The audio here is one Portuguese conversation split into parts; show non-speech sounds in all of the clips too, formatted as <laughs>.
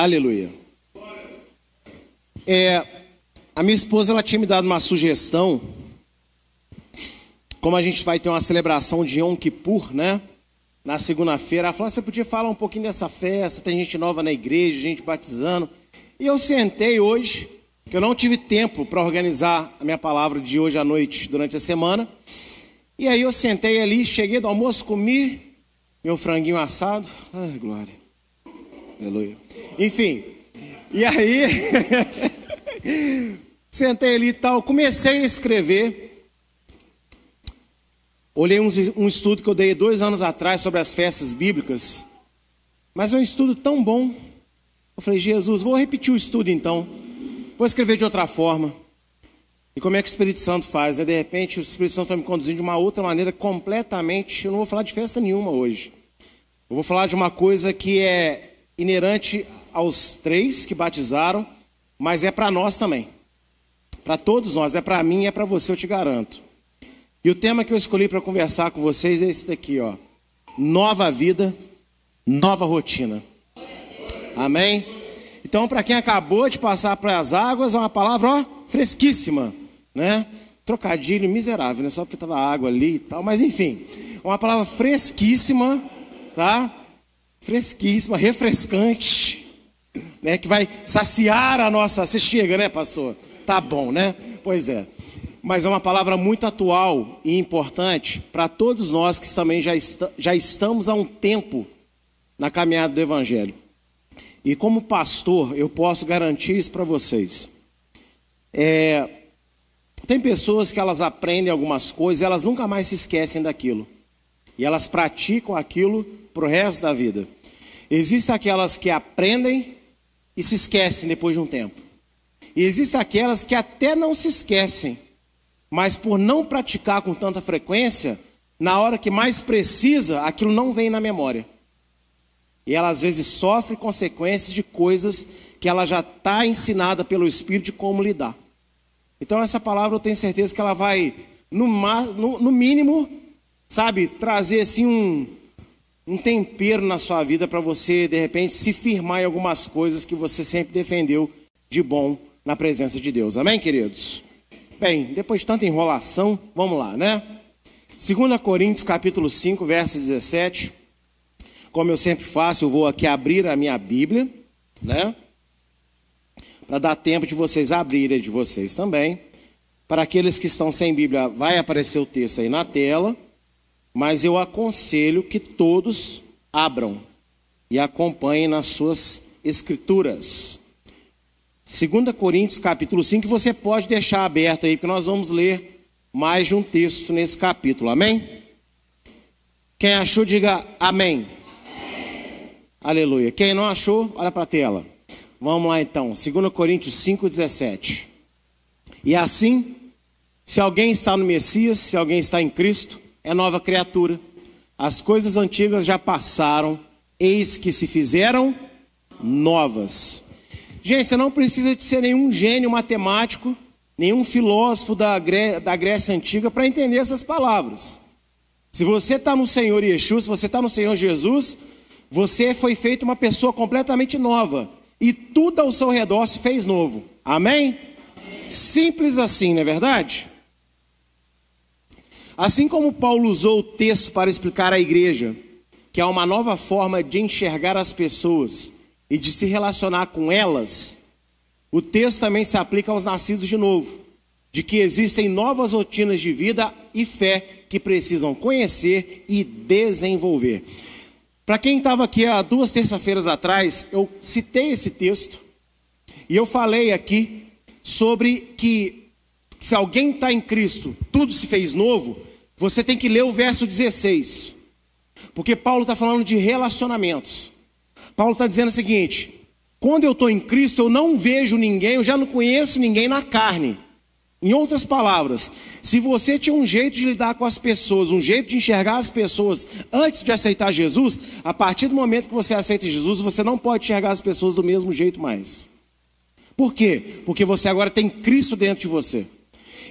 Aleluia. É, a minha esposa ela tinha me dado uma sugestão. Como a gente vai ter uma celebração de Yom Kippur, né? Na segunda-feira, ela falou: você podia falar um pouquinho dessa festa? Tem gente nova na igreja, gente batizando. E eu sentei hoje, que eu não tive tempo para organizar a minha palavra de hoje à noite, durante a semana. E aí eu sentei ali, cheguei do almoço, comi meu franguinho assado. Ai, glória. Aleluia. Enfim, e aí, <laughs> sentei ali e tal, comecei a escrever. Olhei um, um estudo que eu dei dois anos atrás sobre as festas bíblicas, mas é um estudo tão bom. Eu falei, Jesus, vou repetir o estudo então, vou escrever de outra forma. E como é que o Espírito Santo faz? Né? De repente, o Espírito Santo vai me conduzindo de uma outra maneira completamente. Eu não vou falar de festa nenhuma hoje. Eu vou falar de uma coisa que é inerente aos três que batizaram, mas é para nós também. Para todos nós, é para mim, é para você, eu te garanto. E o tema que eu escolhi para conversar com vocês é esse daqui, ó. Nova vida, nova rotina. Amém? Então, para quem acabou de passar para as águas, é uma palavra ó, fresquíssima, né? Trocadilho miserável, né? Só porque estava água ali e tal, mas enfim, uma palavra fresquíssima, tá? fresquíssima, refrescante, né? Que vai saciar a nossa. Você chega, né, pastor? Tá bom, né? Pois é. Mas é uma palavra muito atual e importante para todos nós que também já, est já estamos há um tempo na caminhada do Evangelho. E como pastor, eu posso garantir isso para vocês. É, tem pessoas que elas aprendem algumas coisas, elas nunca mais se esquecem daquilo. E elas praticam aquilo para o resto da vida. Existem aquelas que aprendem e se esquecem depois de um tempo. E existem aquelas que até não se esquecem, mas por não praticar com tanta frequência, na hora que mais precisa, aquilo não vem na memória. E ela às vezes sofre consequências de coisas que ela já está ensinada pelo Espírito de como lidar. Então essa palavra eu tenho certeza que ela vai, no, no, no mínimo, sabe, trazer assim um, um tempero na sua vida para você, de repente, se firmar em algumas coisas que você sempre defendeu de bom na presença de Deus. Amém, queridos? Bem, depois de tanta enrolação, vamos lá, né? 2 Coríntios capítulo 5, verso 17. Como eu sempre faço, eu vou aqui abrir a minha Bíblia, né? Para dar tempo de vocês abrirem de vocês também. Para aqueles que estão sem Bíblia, vai aparecer o texto aí na tela mas eu aconselho que todos abram e acompanhem nas suas escrituras. 2 Coríntios capítulo 5, você pode deixar aberto aí, porque nós vamos ler mais de um texto nesse capítulo, amém? Quem achou, diga amém. Aleluia. Quem não achou, olha para a tela. Vamos lá então, 2 Coríntios 5, 17. E assim, se alguém está no Messias, se alguém está em Cristo, é nova criatura. As coisas antigas já passaram, eis que se fizeram novas. Gente, você não precisa de ser nenhum gênio matemático, nenhum filósofo da, Gré da Grécia Antiga para entender essas palavras. Se você está no Senhor Yeshua, se você está no Senhor Jesus, você foi feito uma pessoa completamente nova. E tudo ao seu redor se fez novo. Amém? Simples assim, não é verdade? Assim como Paulo usou o texto para explicar à igreja que há uma nova forma de enxergar as pessoas e de se relacionar com elas, o texto também se aplica aos nascidos de novo, de que existem novas rotinas de vida e fé que precisam conhecer e desenvolver. Para quem estava aqui há duas terça-feiras atrás, eu citei esse texto e eu falei aqui sobre que se alguém está em Cristo, tudo se fez novo. Você tem que ler o verso 16, porque Paulo está falando de relacionamentos. Paulo está dizendo o seguinte: quando eu estou em Cristo, eu não vejo ninguém, eu já não conheço ninguém na carne. Em outras palavras, se você tinha um jeito de lidar com as pessoas, um jeito de enxergar as pessoas antes de aceitar Jesus, a partir do momento que você aceita Jesus, você não pode enxergar as pessoas do mesmo jeito mais. Por quê? Porque você agora tem Cristo dentro de você.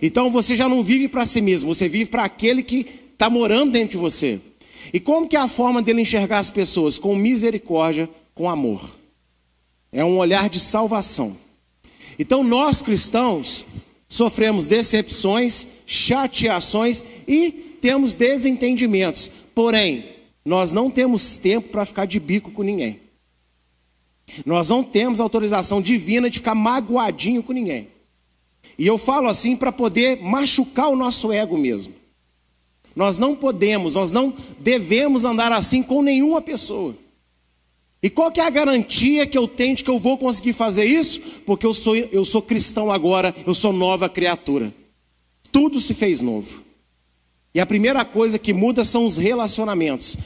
Então você já não vive para si mesmo, você vive para aquele que está morando dentro de você. E como que é a forma dele enxergar as pessoas? Com misericórdia, com amor. É um olhar de salvação. Então nós cristãos sofremos decepções, chateações e temos desentendimentos. Porém, nós não temos tempo para ficar de bico com ninguém. Nós não temos autorização divina de ficar magoadinho com ninguém. E eu falo assim para poder machucar o nosso ego mesmo. Nós não podemos, nós não devemos andar assim com nenhuma pessoa. E qual que é a garantia que eu tenho de que eu vou conseguir fazer isso? Porque eu sou, eu sou cristão agora, eu sou nova criatura. Tudo se fez novo. E a primeira coisa que muda são os relacionamentos.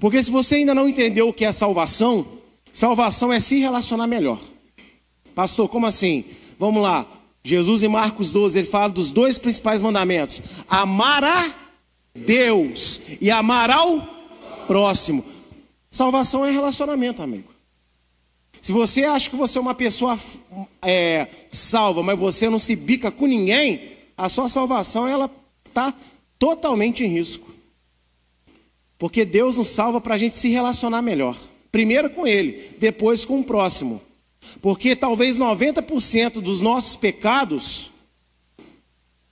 Porque se você ainda não entendeu o que é salvação, salvação é se relacionar melhor. Pastor, como assim? Vamos lá. Jesus em Marcos 12, ele fala dos dois principais mandamentos: amar a Deus e amar ao próximo. Salvação é relacionamento, amigo. Se você acha que você é uma pessoa é, salva, mas você não se bica com ninguém, a sua salvação ela está totalmente em risco. Porque Deus nos salva para a gente se relacionar melhor. Primeiro com Ele, depois com o próximo. Porque talvez 90% dos nossos pecados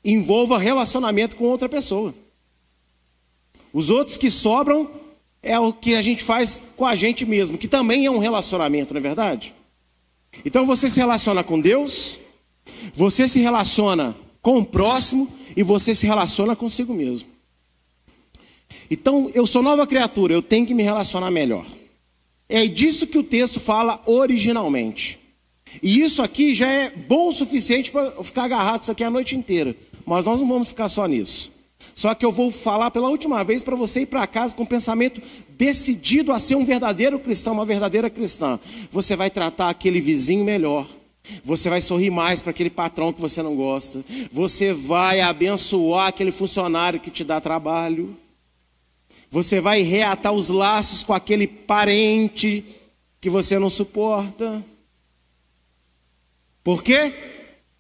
envolva relacionamento com outra pessoa. Os outros que sobram é o que a gente faz com a gente mesmo, que também é um relacionamento, não é verdade? Então você se relaciona com Deus, você se relaciona com o próximo e você se relaciona consigo mesmo. Então eu sou nova criatura, eu tenho que me relacionar melhor. É disso que o texto fala originalmente. E isso aqui já é bom o suficiente para ficar agarrado isso aqui a noite inteira. Mas nós não vamos ficar só nisso. Só que eu vou falar pela última vez para você ir para casa com o pensamento decidido a ser um verdadeiro cristão, uma verdadeira cristã. Você vai tratar aquele vizinho melhor. Você vai sorrir mais para aquele patrão que você não gosta. Você vai abençoar aquele funcionário que te dá trabalho. Você vai reatar os laços com aquele parente que você não suporta. Por quê?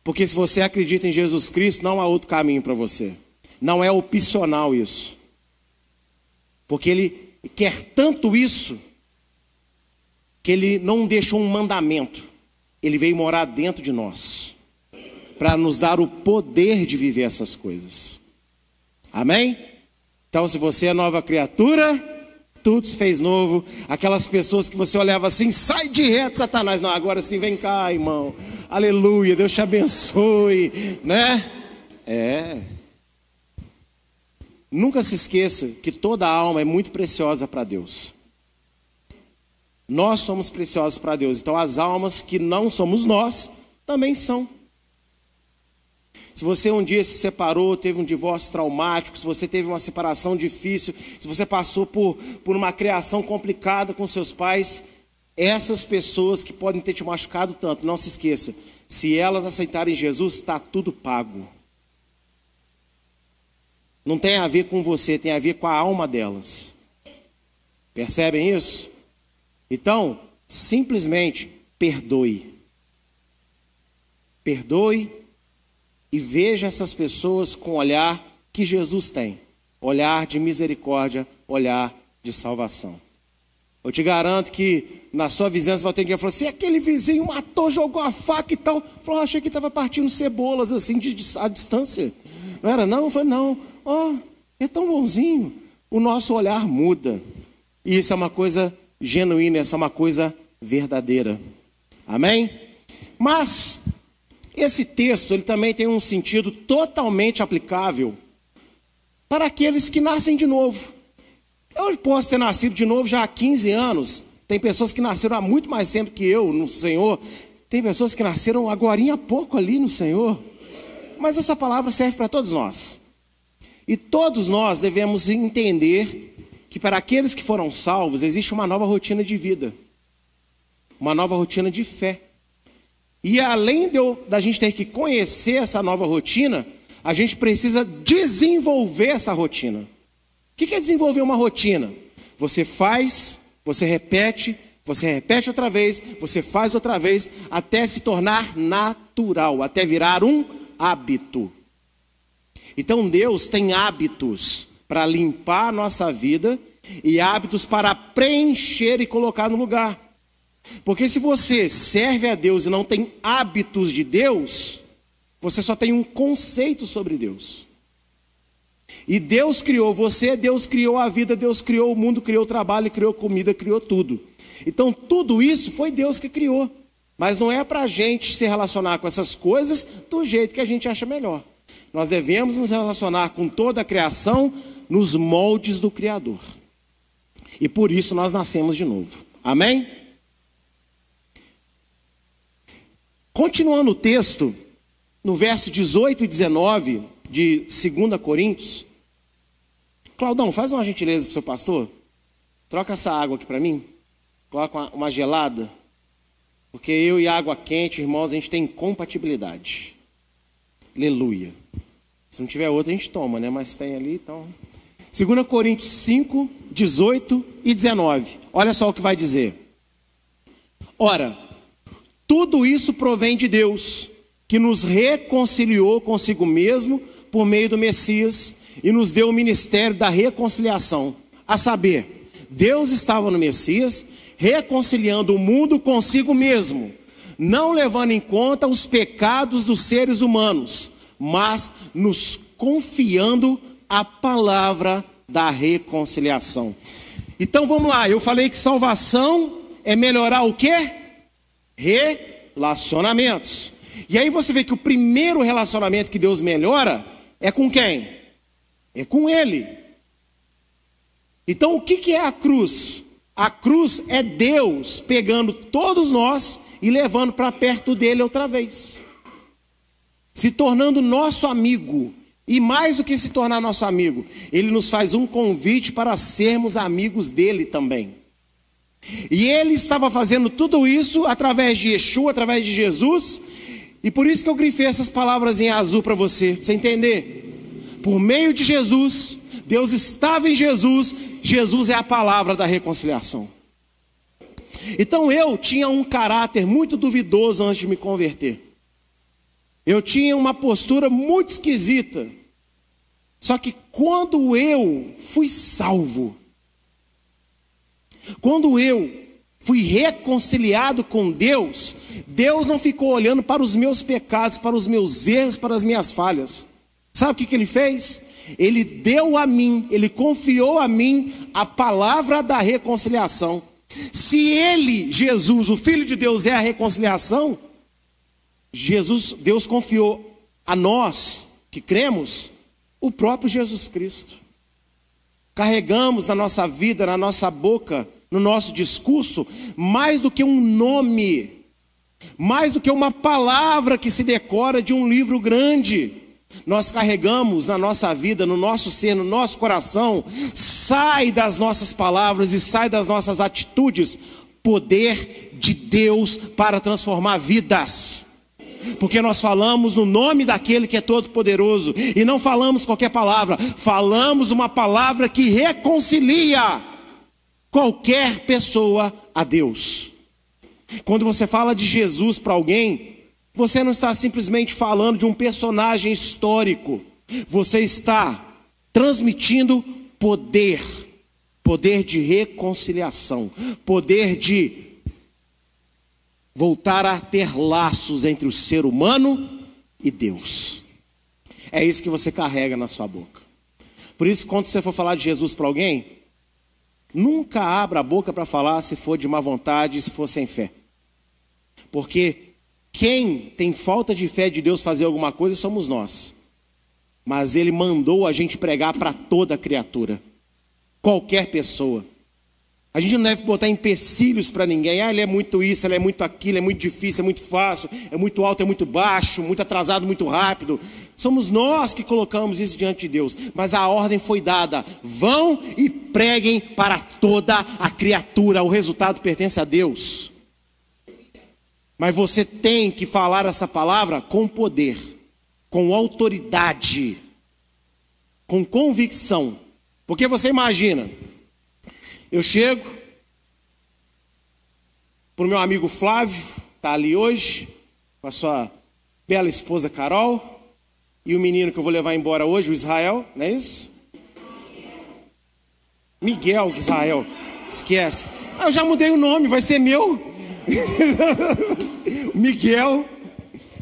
Porque se você acredita em Jesus Cristo, não há outro caminho para você. Não é opcional isso. Porque ele quer tanto isso que ele não deixou um mandamento. Ele veio morar dentro de nós para nos dar o poder de viver essas coisas. Amém? Então, se você é nova criatura, tudo se fez novo. Aquelas pessoas que você olhava assim, sai de reto, Satanás. Não, agora sim, vem cá, irmão. Aleluia, Deus te abençoe, né? É. Nunca se esqueça que toda alma é muito preciosa para Deus. Nós somos preciosos para Deus, então as almas que não somos nós também são. Se você um dia se separou, teve um divórcio traumático, se você teve uma separação difícil, se você passou por, por uma criação complicada com seus pais, essas pessoas que podem ter te machucado tanto, não se esqueça, se elas aceitarem Jesus, está tudo pago. Não tem a ver com você, tem a ver com a alma delas. Percebem isso? Então, simplesmente perdoe. Perdoe e veja essas pessoas com o olhar que Jesus tem olhar de misericórdia, olhar de salvação. Eu te garanto que na sua vizinhança vai ter quem falar assim: aquele vizinho matou, jogou a faca e tal. Falou, achei que estava partindo cebolas assim de, de, a distância. Não era não? Eu falei, não, ó, oh, é tão bonzinho. O nosso olhar muda. E isso é uma coisa genuína, isso é uma coisa verdadeira. Amém? Mas esse texto ele também tem um sentido totalmente aplicável para aqueles que nascem de novo. Eu posso ter nascido de novo já há 15 anos. Tem pessoas que nasceram há muito mais tempo que eu no Senhor. Tem pessoas que nasceram agora há pouco ali no Senhor. Mas essa palavra serve para todos nós. E todos nós devemos entender que para aqueles que foram salvos existe uma nova rotina de vida, uma nova rotina de fé. E além de da gente ter que conhecer essa nova rotina, a gente precisa desenvolver essa rotina. O que é desenvolver uma rotina? Você faz, você repete, Você repete outra vez, você faz outra vez, até se tornar natural, até virar um hábito. Então Deus tem hábitos para limpar a nossa vida e hábitos para preencher e colocar no lugar. Porque se você serve a Deus e não tem hábitos de Deus, você só tem um conceito sobre Deus. E Deus criou você, Deus criou a vida, Deus criou o mundo, criou o trabalho, criou comida, criou tudo. Então tudo isso foi Deus que criou. Mas não é para a gente se relacionar com essas coisas do jeito que a gente acha melhor. Nós devemos nos relacionar com toda a criação nos moldes do Criador. E por isso nós nascemos de novo. Amém? Continuando o texto, no verso 18 e 19 de 2 Coríntios, Claudão, faz uma gentileza para o seu pastor. Troca essa água aqui para mim. Coloca uma, uma gelada. Porque eu e água quente, irmãos, a gente tem compatibilidade. Aleluia. Se não tiver outra, a gente toma, né? Mas tem ali, então. 2 Coríntios 5, 18 e 19. Olha só o que vai dizer. Ora, tudo isso provém de Deus, que nos reconciliou consigo mesmo por meio do Messias e nos deu o ministério da reconciliação. A saber, Deus estava no Messias reconciliando o mundo consigo mesmo, não levando em conta os pecados dos seres humanos, mas nos confiando a palavra da reconciliação. Então vamos lá, eu falei que salvação é melhorar o quê? relacionamentos. E aí você vê que o primeiro relacionamento que Deus melhora é com quem? É com Ele. Então o que é a cruz? A cruz é Deus pegando todos nós e levando para perto dele outra vez, se tornando nosso amigo. E mais do que se tornar nosso amigo, ele nos faz um convite para sermos amigos dele também. E ele estava fazendo tudo isso através de Yeshua, através de Jesus. E por isso que eu grifei essas palavras em azul para você, pra você entender. Por meio de Jesus, Deus estava em Jesus, Jesus é a palavra da reconciliação. Então eu tinha um caráter muito duvidoso antes de me converter. Eu tinha uma postura muito esquisita. Só que quando eu fui salvo, quando eu fui reconciliado com Deus, Deus não ficou olhando para os meus pecados, para os meus erros, para as minhas falhas. Sabe o que, que ele fez? Ele deu a mim, ele confiou a mim a palavra da reconciliação. Se ele, Jesus, o Filho de Deus, é a reconciliação, Jesus, Deus confiou a nós que cremos o próprio Jesus Cristo. Carregamos na nossa vida, na nossa boca, no nosso discurso, mais do que um nome, mais do que uma palavra que se decora de um livro grande. Nós carregamos na nossa vida, no nosso ser, no nosso coração, sai das nossas palavras e sai das nossas atitudes, poder de Deus para transformar vidas porque nós falamos no nome daquele que é todo-poderoso, e não falamos qualquer palavra, falamos uma palavra que reconcilia qualquer pessoa a Deus. Quando você fala de Jesus para alguém, você não está simplesmente falando de um personagem histórico, você está transmitindo poder, poder de reconciliação, poder de voltar a ter laços entre o ser humano e Deus. É isso que você carrega na sua boca. Por isso, quando você for falar de Jesus para alguém, nunca abra a boca para falar se for de má vontade, se for sem fé. Porque quem tem falta de fé de Deus fazer alguma coisa somos nós. Mas Ele mandou a gente pregar para toda criatura, qualquer pessoa. A gente não deve botar empecilhos para ninguém. Ah, ele é muito isso, ele é muito aquilo, é muito difícil, é muito fácil, é muito alto, é muito baixo, muito atrasado, muito rápido. Somos nós que colocamos isso diante de Deus. Mas a ordem foi dada: vão e preguem para toda a criatura. O resultado pertence a Deus. Mas você tem que falar essa palavra com poder, com autoridade, com convicção. Porque você imagina, eu chego, para o meu amigo Flávio, está ali hoje, com a sua bela esposa Carol, e o menino que eu vou levar embora hoje, o Israel, não é isso? Miguel Israel, esquece. Ah, eu já mudei o nome, vai ser meu. <laughs> Miguel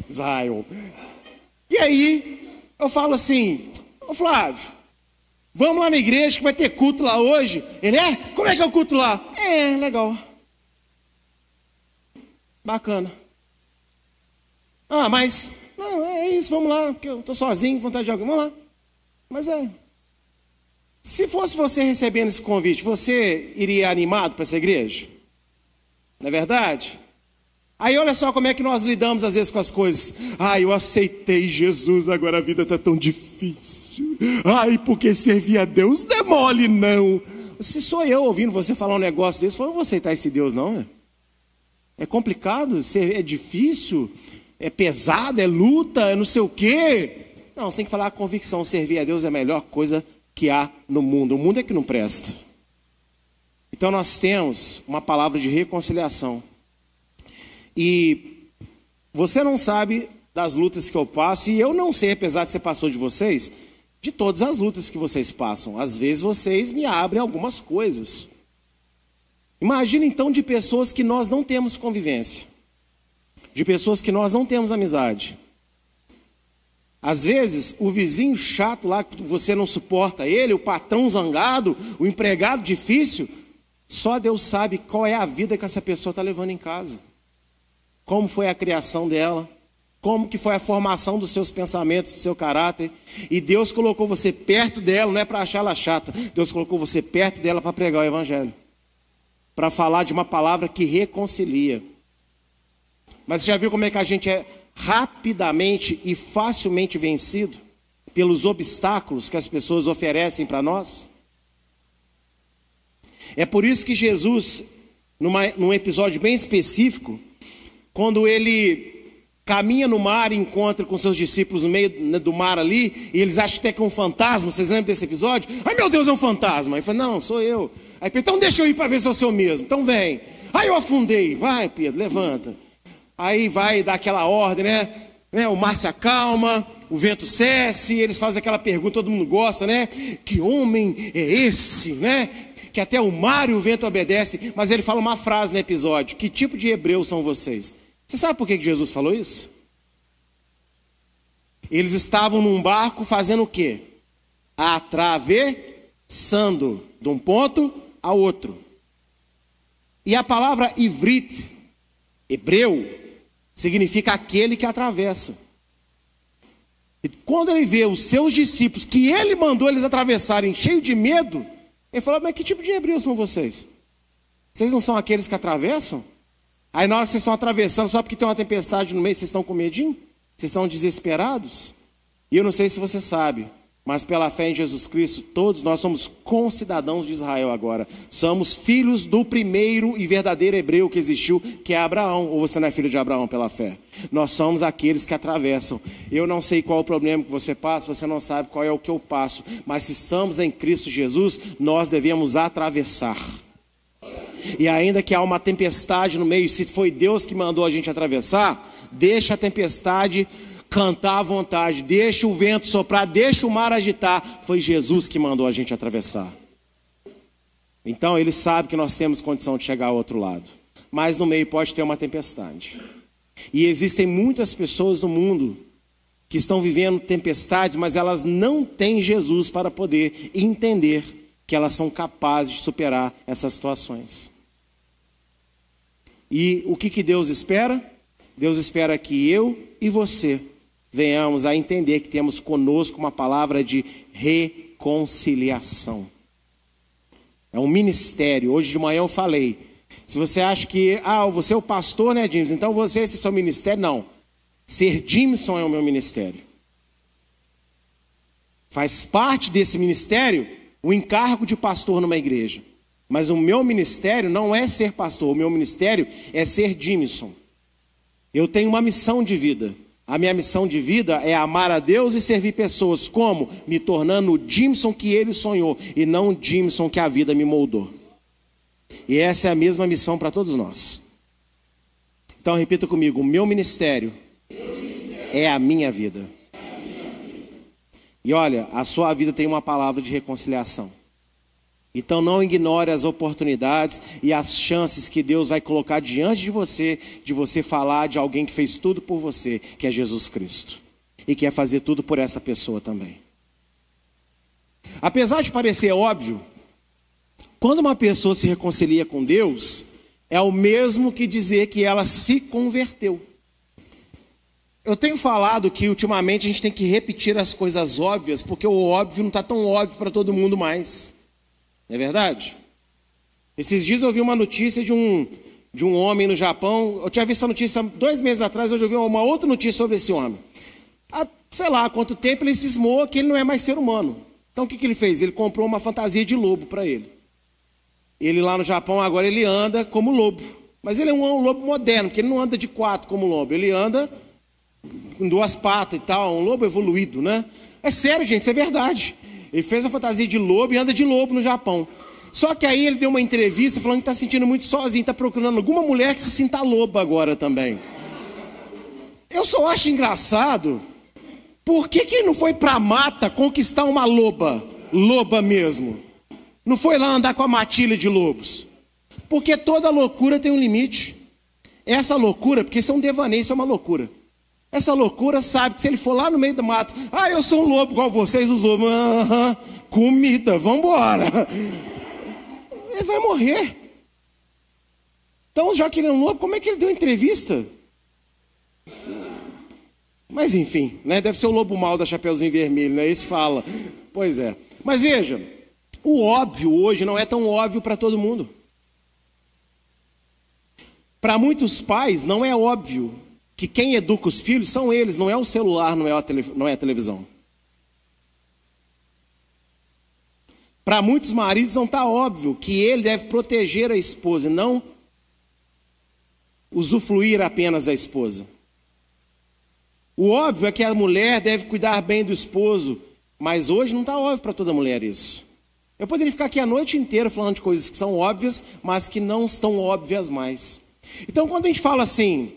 Israel. E aí, eu falo assim, ô Flávio, vamos lá na igreja que vai ter culto lá hoje. Ele é? Como é que é o culto lá? É, legal. Bacana. Ah, mas, não, é isso, vamos lá, porque eu estou sozinho, vontade de alguém, vamos lá. Mas é. Se fosse você recebendo esse convite, você iria animado para essa igreja? Não é verdade? Aí olha só como é que nós lidamos às vezes com as coisas. Ai, eu aceitei Jesus, agora a vida está tão difícil. Ai, porque servir a Deus não é mole, não. Se sou eu ouvindo você falar um negócio desse, eu vou aceitar esse Deus, não. Né? É complicado, é difícil, é pesado, é luta, é não sei o quê. Não, você tem que falar a convicção. Servir a Deus é a melhor coisa que há no mundo. O mundo é que não presta. Então nós temos uma palavra de reconciliação. E você não sabe das lutas que eu passo, e eu não sei, apesar de ser pastor de vocês, de todas as lutas que vocês passam. Às vezes vocês me abrem algumas coisas. Imagina então de pessoas que nós não temos convivência, de pessoas que nós não temos amizade. Às vezes, o vizinho chato lá que você não suporta ele, o patrão zangado, o empregado difícil, só Deus sabe qual é a vida que essa pessoa está levando em casa como foi a criação dela, como que foi a formação dos seus pensamentos, do seu caráter. E Deus colocou você perto dela, não é para achar ela chata. Deus colocou você perto dela para pregar o evangelho. Para falar de uma palavra que reconcilia. Mas você já viu como é que a gente é rapidamente e facilmente vencido pelos obstáculos que as pessoas oferecem para nós? É por isso que Jesus, numa, num episódio bem específico, quando ele caminha no mar e encontra com seus discípulos no meio né, do mar ali, e eles acham até que é um fantasma, vocês lembram desse episódio? Ai meu Deus, é um fantasma. Ele fala, não, sou eu. Aí Pedro, então deixa eu ir para ver se eu sou mesmo. Então vem. Aí eu afundei. Vai, Pedro, levanta. Aí vai dar aquela ordem, né? né? O mar se acalma, o vento cesse, eles fazem aquela pergunta, todo mundo gosta, né? Que homem é esse, né? Que até o mar e o vento obedecem. Mas ele fala uma frase no episódio: Que tipo de hebreus são vocês? Você sabe por que Jesus falou isso? Eles estavam num barco fazendo o quê? Atravessando de um ponto ao outro. E a palavra ivrit, hebreu, significa aquele que atravessa. E quando ele vê os seus discípulos, que ele mandou eles atravessarem, cheio de medo, ele falou: Mas que tipo de hebreus são vocês? Vocês não são aqueles que atravessam? Aí na hora que vocês estão atravessando, só porque tem uma tempestade no meio, vocês estão com medinho? Vocês estão desesperados? E eu não sei se você sabe, mas pela fé em Jesus Cristo, todos nós somos concidadãos de Israel agora. Somos filhos do primeiro e verdadeiro hebreu que existiu, que é Abraão. Ou você não é filho de Abraão pela fé? Nós somos aqueles que atravessam. Eu não sei qual é o problema que você passa, você não sabe qual é o que eu passo. Mas se estamos em Cristo Jesus, nós devemos atravessar. E ainda que há uma tempestade no meio, se foi Deus que mandou a gente atravessar, deixa a tempestade cantar à vontade, deixa o vento soprar, deixa o mar agitar. Foi Jesus que mandou a gente atravessar. Então ele sabe que nós temos condição de chegar ao outro lado. Mas no meio pode ter uma tempestade. E existem muitas pessoas no mundo que estão vivendo tempestades, mas elas não têm Jesus para poder entender que elas são capazes de superar essas situações. E o que, que Deus espera? Deus espera que eu e você venhamos a entender que temos conosco uma palavra de reconciliação. É um ministério. Hoje de manhã eu falei. Se você acha que, ah, você é o pastor, né, James? Então você, esse é o seu ministério. Não. Ser Jimson é o meu ministério. Faz parte desse ministério o encargo de pastor numa igreja. Mas o meu ministério não é ser pastor, o meu ministério é ser Jimson. Eu tenho uma missão de vida. A minha missão de vida é amar a Deus e servir pessoas. Como? Me tornando o Jimson que ele sonhou e não o Jimson que a vida me moldou. E essa é a mesma missão para todos nós. Então repita comigo: o meu ministério, é a minha vida. E olha, a sua vida tem uma palavra de reconciliação. Então não ignore as oportunidades e as chances que Deus vai colocar diante de você, de você falar de alguém que fez tudo por você, que é Jesus Cristo. E quer fazer tudo por essa pessoa também. Apesar de parecer óbvio, quando uma pessoa se reconcilia com Deus, é o mesmo que dizer que ela se converteu. Eu tenho falado que ultimamente a gente tem que repetir as coisas óbvias, porque o óbvio não está tão óbvio para todo mundo mais. Não é verdade? Esses dias eu ouvi uma notícia de um, de um homem no Japão. Eu tinha visto essa notícia dois meses atrás, hoje eu ouvi uma outra notícia sobre esse homem. Há, sei lá, quanto tempo ele cismou que ele não é mais ser humano. Então o que, que ele fez? Ele comprou uma fantasia de lobo para ele. Ele lá no Japão agora ele anda como lobo. Mas ele é um lobo moderno, porque ele não anda de quatro como lobo, ele anda com duas patas e tal, um lobo evoluído, né? É sério, gente, isso é verdade. Ele fez a fantasia de lobo e anda de lobo no Japão. Só que aí ele deu uma entrevista falando que está sentindo muito sozinho, está procurando alguma mulher que se sinta loba agora também. Eu só acho engraçado. Por que, que ele não foi para a mata conquistar uma loba? Loba mesmo. Não foi lá andar com a matilha de lobos. Porque toda loucura tem um limite. Essa loucura, porque isso é um devaneio, isso é uma loucura. Essa loucura sabe que se ele for lá no meio do mato, ah, eu sou um lobo igual vocês, os lobos, aham, comida, vamos embora. <laughs> Ele vai morrer. Então, já que ele é um lobo, como é que ele deu entrevista? Mas enfim, né? deve ser o lobo mal da Chapeuzinho Vermelho, né? Esse fala. Pois é. Mas veja, o óbvio hoje não é tão óbvio para todo mundo. Para muitos pais, não é óbvio que quem educa os filhos são eles, não é o celular, não é a, tele, não é a televisão. Para muitos maridos não está óbvio que ele deve proteger a esposa e não usufruir apenas da esposa. O óbvio é que a mulher deve cuidar bem do esposo, mas hoje não está óbvio para toda mulher isso. Eu poderia ficar aqui a noite inteira falando de coisas que são óbvias, mas que não estão óbvias mais. Então, quando a gente fala assim,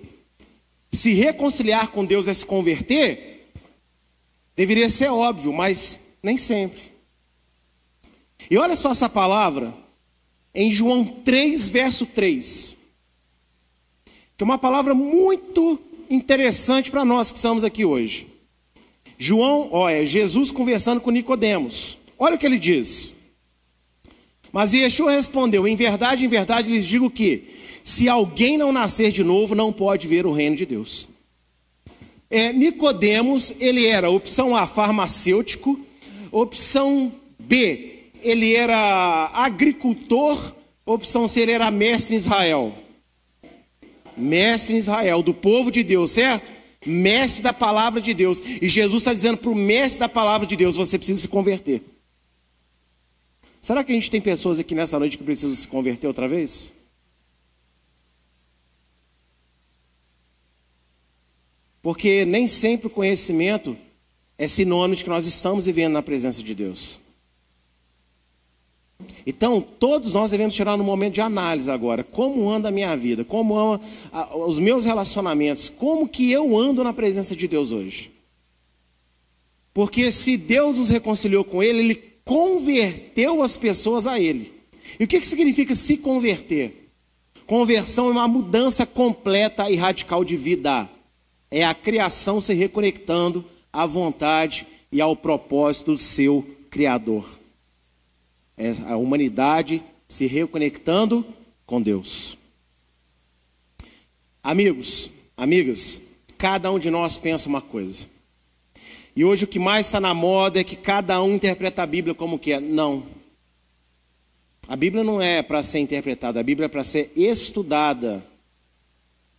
se reconciliar com Deus é se converter, deveria ser óbvio, mas nem sempre. E olha só essa palavra em João 3, verso 3. Que é uma palavra muito interessante para nós que estamos aqui hoje. João, ó, é Jesus conversando com Nicodemos. Olha o que ele diz. Mas Yeshua respondeu: Em verdade, em verdade lhes digo que se alguém não nascer de novo, não pode ver o reino de Deus. É, Nicodemos, ele era opção A, farmacêutico, opção B, ele era agricultor, opção C, ele era mestre em Israel. Mestre em Israel, do povo de Deus, certo? Mestre da palavra de Deus. E Jesus está dizendo para o mestre da palavra de Deus: você precisa se converter. Será que a gente tem pessoas aqui nessa noite que precisam se converter outra vez? Porque nem sempre o conhecimento é sinônimo de que nós estamos vivendo na presença de Deus. Então, todos nós devemos tirar um momento de análise agora. Como anda a minha vida? Como anda os meus relacionamentos? Como que eu ando na presença de Deus hoje? Porque se Deus nos reconciliou com Ele, Ele converteu as pessoas a Ele. E o que, que significa se converter? Conversão é uma mudança completa e radical de vida é a criação se reconectando à vontade e ao propósito do seu Criador. É a humanidade se reconectando com Deus. Amigos, amigas, cada um de nós pensa uma coisa. E hoje o que mais está na moda é que cada um interpreta a Bíblia como quer. Não. A Bíblia não é para ser interpretada, a Bíblia é para ser estudada.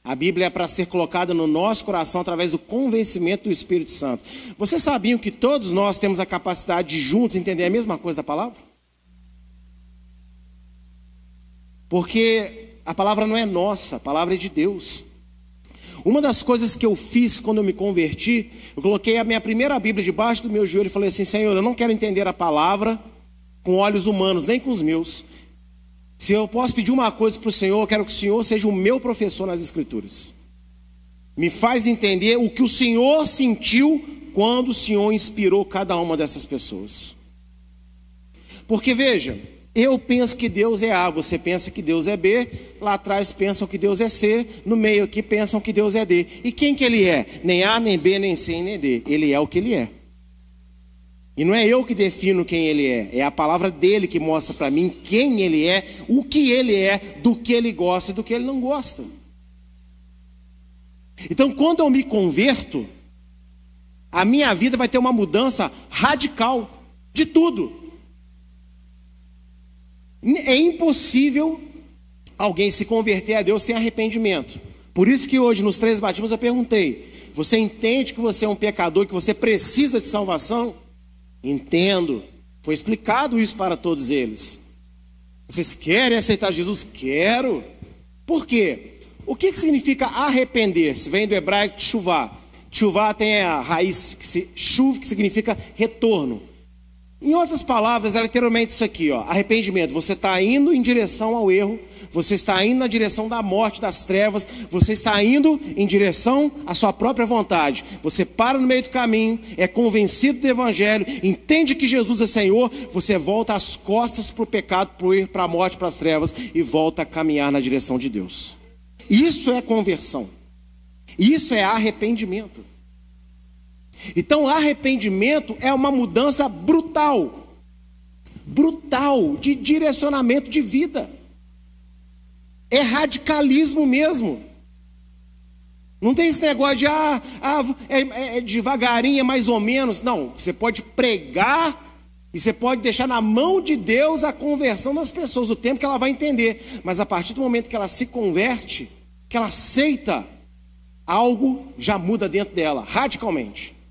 A Bíblia é para ser colocada no nosso coração através do convencimento do Espírito Santo. Vocês sabiam que todos nós temos a capacidade de juntos entender a mesma coisa da palavra? Porque a palavra não é nossa, a palavra é de Deus. Uma das coisas que eu fiz quando eu me converti, eu coloquei a minha primeira Bíblia debaixo do meu joelho e falei assim: Senhor, eu não quero entender a palavra com olhos humanos, nem com os meus. Se eu posso pedir uma coisa para o Senhor, eu quero que o Senhor seja o meu professor nas Escrituras. me faz entender o que o Senhor sentiu quando o Senhor inspirou cada uma dessas pessoas. Porque veja, eu penso que Deus é A, você pensa que Deus é B, lá atrás pensam que Deus é C, no meio aqui pensam que Deus é D. E quem que ele é? Nem A, nem B, nem C, nem D. Ele é o que ele é. E não é eu que defino quem ele é, é a palavra dele que mostra para mim quem ele é, o que ele é, do que ele gosta e do que ele não gosta. Então, quando eu me converto, a minha vida vai ter uma mudança radical de tudo. É impossível alguém se converter a Deus sem arrependimento. Por isso que hoje, nos três batismos, eu perguntei: você entende que você é um pecador, que você precisa de salvação? Entendo. Foi explicado isso para todos eles. Vocês querem aceitar Jesus? Quero. Por quê? O que, significa arrepender-se? Vem do hebraico chuvá. Chuvá tem a raiz que se, chuv, que significa retorno. Em outras palavras, é literalmente isso aqui, ó, arrependimento. Você está indo em direção ao erro, você está indo na direção da morte, das trevas, você está indo em direção à sua própria vontade. Você para no meio do caminho, é convencido do Evangelho, entende que Jesus é Senhor, você volta as costas para o pecado, para o erro, para a morte, para as trevas e volta a caminhar na direção de Deus. Isso é conversão. Isso é arrependimento. Então, arrependimento é uma mudança brutal brutal de direcionamento de vida. É radicalismo mesmo. Não tem esse negócio de, ah, ah é, é, é devagarinho, é mais ou menos. Não, você pode pregar e você pode deixar na mão de Deus a conversão das pessoas, o tempo que ela vai entender. Mas a partir do momento que ela se converte, que ela aceita, algo já muda dentro dela, radicalmente.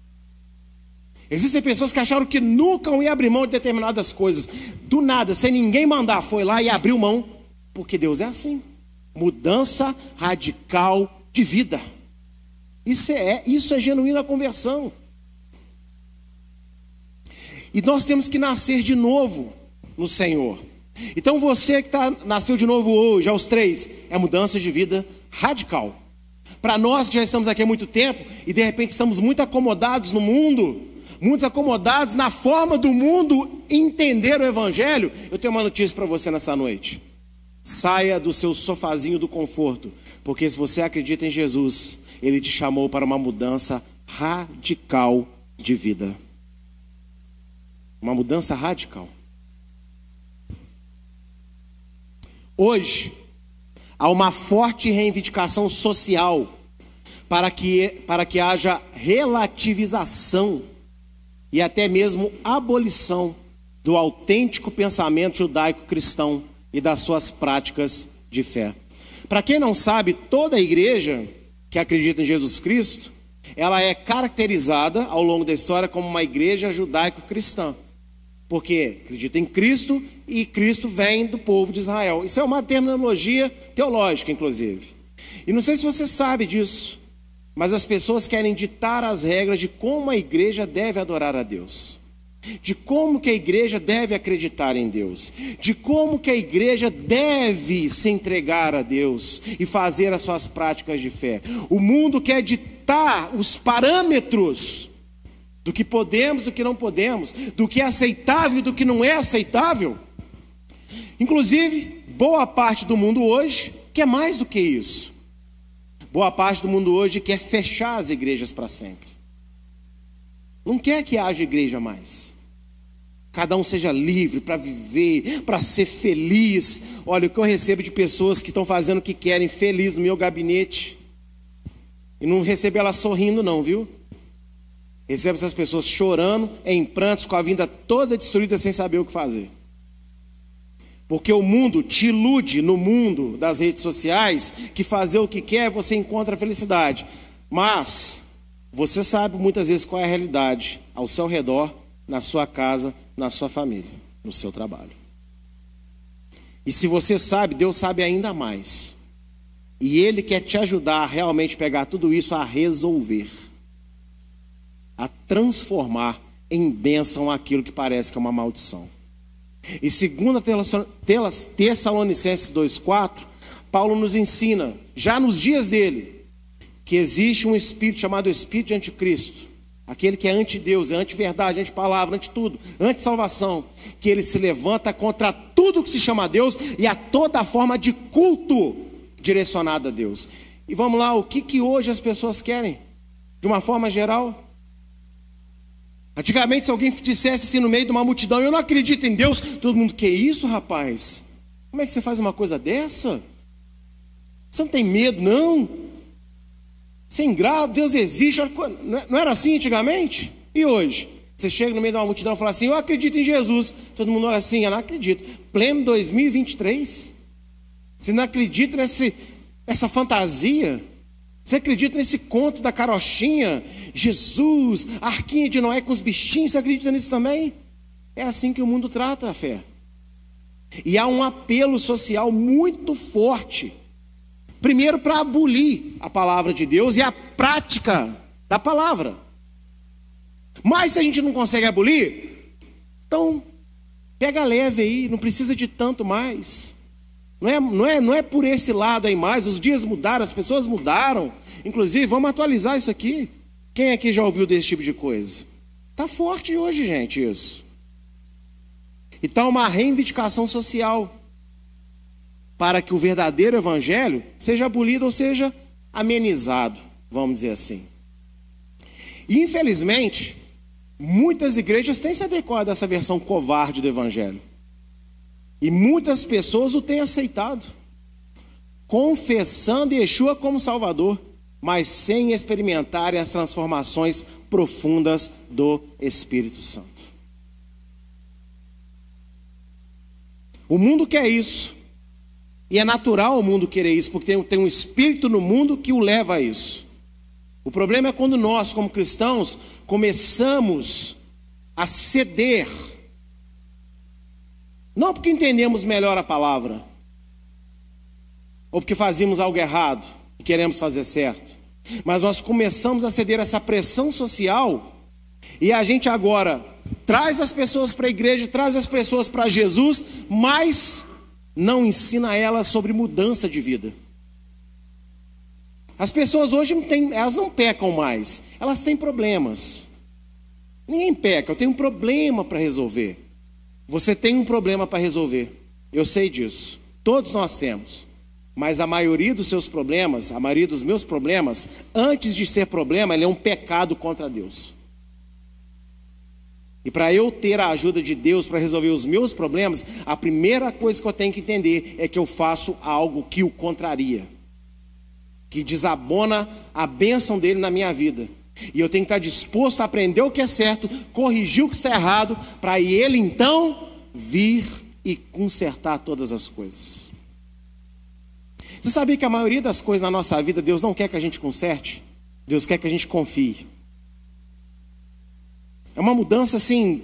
Existem pessoas que acharam que nunca iam abrir mão de determinadas coisas. Do nada, sem ninguém mandar, foi lá e abriu mão. Porque Deus é assim. Mudança radical de vida. Isso é, isso é genuína conversão. E nós temos que nascer de novo no Senhor. Então você que tá, nasceu de novo hoje, aos três, é mudança de vida radical. Para nós que já estamos aqui há muito tempo e de repente estamos muito acomodados no mundo, muitos acomodados na forma do mundo entender o Evangelho, eu tenho uma notícia para você nessa noite. Saia do seu sofazinho do conforto, porque se você acredita em Jesus, Ele te chamou para uma mudança radical de vida. Uma mudança radical. Hoje, há uma forte reivindicação social para que, para que haja relativização e até mesmo abolição do autêntico pensamento judaico-cristão e das suas práticas de fé. Para quem não sabe, toda a igreja que acredita em Jesus Cristo, ela é caracterizada ao longo da história como uma igreja judaico-cristã. Porque acredita em Cristo e Cristo vem do povo de Israel. Isso é uma terminologia teológica, inclusive. E não sei se você sabe disso, mas as pessoas querem ditar as regras de como a igreja deve adorar a Deus, de como que a igreja deve acreditar em Deus, de como que a igreja deve se entregar a Deus e fazer as suas práticas de fé. O mundo quer ditar os parâmetros do que podemos, do que não podemos, do que é aceitável e do que não é aceitável. Inclusive, boa parte do mundo hoje quer mais do que isso. Boa parte do mundo hoje quer fechar as igrejas para sempre. Não quer que haja igreja mais. Cada um seja livre para viver, para ser feliz. Olha, o que eu recebo de pessoas que estão fazendo o que querem, feliz no meu gabinete. E não recebo elas sorrindo, não, viu? Recebo essas pessoas chorando, em prantos, com a vinda toda destruída, sem saber o que fazer. Porque o mundo te ilude no mundo das redes sociais que fazer o que quer você encontra felicidade. Mas você sabe muitas vezes qual é a realidade ao seu redor, na sua casa, na sua família, no seu trabalho. E se você sabe, Deus sabe ainda mais. E Ele quer te ajudar a realmente pegar tudo isso a resolver, a transformar em bênção aquilo que parece que é uma maldição. E segundo Tessalonicenses 2,4, Paulo nos ensina, já nos dias dele, que existe um espírito chamado espírito de anticristo, aquele que é anti-Deus, é anti-verdade, anti-palavra, anti-tudo, anti-salvação, que ele se levanta contra tudo que se chama Deus e a toda forma de culto direcionada a Deus. E vamos lá, o que, que hoje as pessoas querem? De uma forma geral? Antigamente, se alguém dissesse assim no meio de uma multidão, eu não acredito em Deus, todo mundo, que isso, rapaz? Como é que você faz uma coisa dessa? Você não tem medo, não? Sem grado, Deus existe. Não era assim antigamente? E hoje? Você chega no meio de uma multidão e fala assim: Eu acredito em Jesus. Todo mundo olha assim: Eu não acredito. Pleno 2023. Você não acredita nesse, nessa fantasia? Você acredita nesse conto da carochinha? Jesus, arquinha de Noé com os bichinhos, você acredita nisso também? É assim que o mundo trata a fé. E há um apelo social muito forte. Primeiro, para abolir a palavra de Deus e a prática da palavra. Mas se a gente não consegue abolir, então pega leve aí, não precisa de tanto mais. Não é, não, é, não é por esse lado aí mais, os dias mudaram, as pessoas mudaram. Inclusive, vamos atualizar isso aqui. Quem aqui já ouviu desse tipo de coisa? Está forte hoje, gente, isso. E está uma reivindicação social para que o verdadeiro evangelho seja abolido ou seja amenizado, vamos dizer assim. E infelizmente, muitas igrejas têm se adequado a essa versão covarde do evangelho. E muitas pessoas o têm aceitado, confessando Yeshua como Salvador, mas sem experimentarem as transformações profundas do Espírito Santo. O mundo quer isso. E é natural o mundo querer isso, porque tem, tem um espírito no mundo que o leva a isso. O problema é quando nós, como cristãos, começamos a ceder não porque entendemos melhor a palavra, ou porque fazíamos algo errado e queremos fazer certo, mas nós começamos a ceder essa pressão social e a gente agora traz as pessoas para a igreja, traz as pessoas para Jesus, mas não ensina elas sobre mudança de vida. As pessoas hoje não têm, elas não pecam mais, elas têm problemas. Ninguém peca, eu tenho um problema para resolver. Você tem um problema para resolver. Eu sei disso. Todos nós temos. Mas a maioria dos seus problemas, a maioria dos meus problemas, antes de ser problema, ele é um pecado contra Deus. E para eu ter a ajuda de Deus para resolver os meus problemas, a primeira coisa que eu tenho que entender é que eu faço algo que o contraria, que desabona a bênção dele na minha vida. E eu tenho que estar disposto a aprender o que é certo, corrigir o que está errado, para ele então vir e consertar todas as coisas. Você sabia que a maioria das coisas na nossa vida, Deus não quer que a gente conserte? Deus quer que a gente confie. É uma mudança assim,